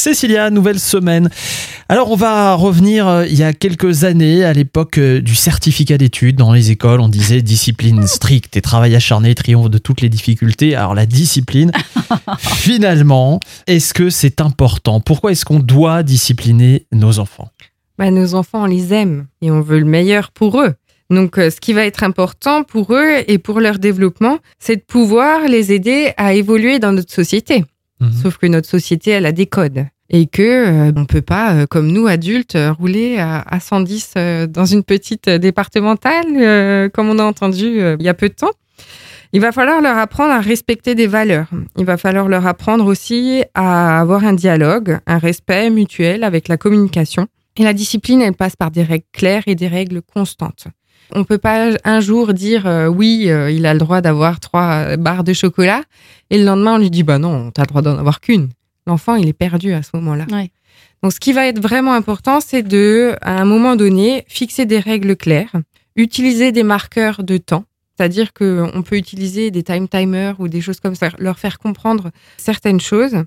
Cécilia, nouvelle semaine. Alors on va revenir euh, il y a quelques années à l'époque euh, du certificat d'études dans les écoles. On disait discipline stricte et travail acharné, triomphe de toutes les difficultés. Alors la discipline, finalement, est-ce que c'est important? Pourquoi est-ce qu'on doit discipliner nos enfants? Bah, Nos enfants, on les aime et on veut le meilleur pour eux. Donc, euh, ce qui va être important pour eux et pour leur développement, c'est de pouvoir les aider à évoluer dans notre société. Mhm. Sauf que notre société, elle a des codes et que euh, on peut pas, euh, comme nous adultes, rouler à, 110 dans une petite départementale, comme on a entendu il y a peu de temps. Il va falloir leur apprendre à respecter des valeurs. Il va falloir leur apprendre aussi à avoir un dialogue, un respect mutuel avec la communication. Et la discipline, elle passe par des règles claires et des règles constantes. On peut pas un jour dire euh, oui, euh, il a le droit d'avoir trois barres de chocolat et le lendemain on lui dit bah non, tu as le droit d'en avoir qu'une. L'enfant, il est perdu à ce moment-là. Donc ce qui va être vraiment important, c'est de à un moment donné fixer des règles claires, utiliser des marqueurs de temps, c'est-à-dire qu'on peut utiliser des time timers ou des choses comme ça, leur faire comprendre certaines choses.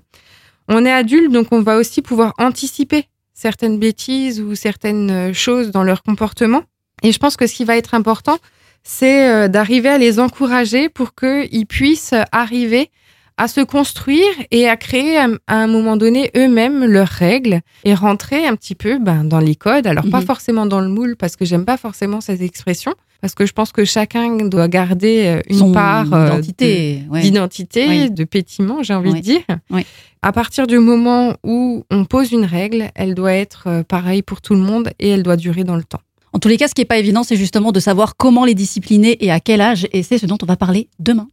On est adulte, donc on va aussi pouvoir anticiper certaines bêtises ou certaines choses dans leur comportement. Et je pense que ce qui va être important, c'est euh, d'arriver à les encourager pour qu'ils puissent arriver à se construire et à créer à un moment donné eux-mêmes leurs règles et rentrer un petit peu ben, dans les codes. Alors pas mhm. forcément dans le moule parce que j'aime pas forcément cette expression parce que je pense que chacun doit garder euh, une part euh, d'identité, de, pétiment, j'ai envie de dire. À partir du moment où on pose une règle, elle doit être pareille pour tout le monde et elle doit durer dans le temps. En tous les cas, ce qui n'est pas évident, c'est justement de savoir comment les discipliner et à quel âge, et c'est ce dont on va parler demain.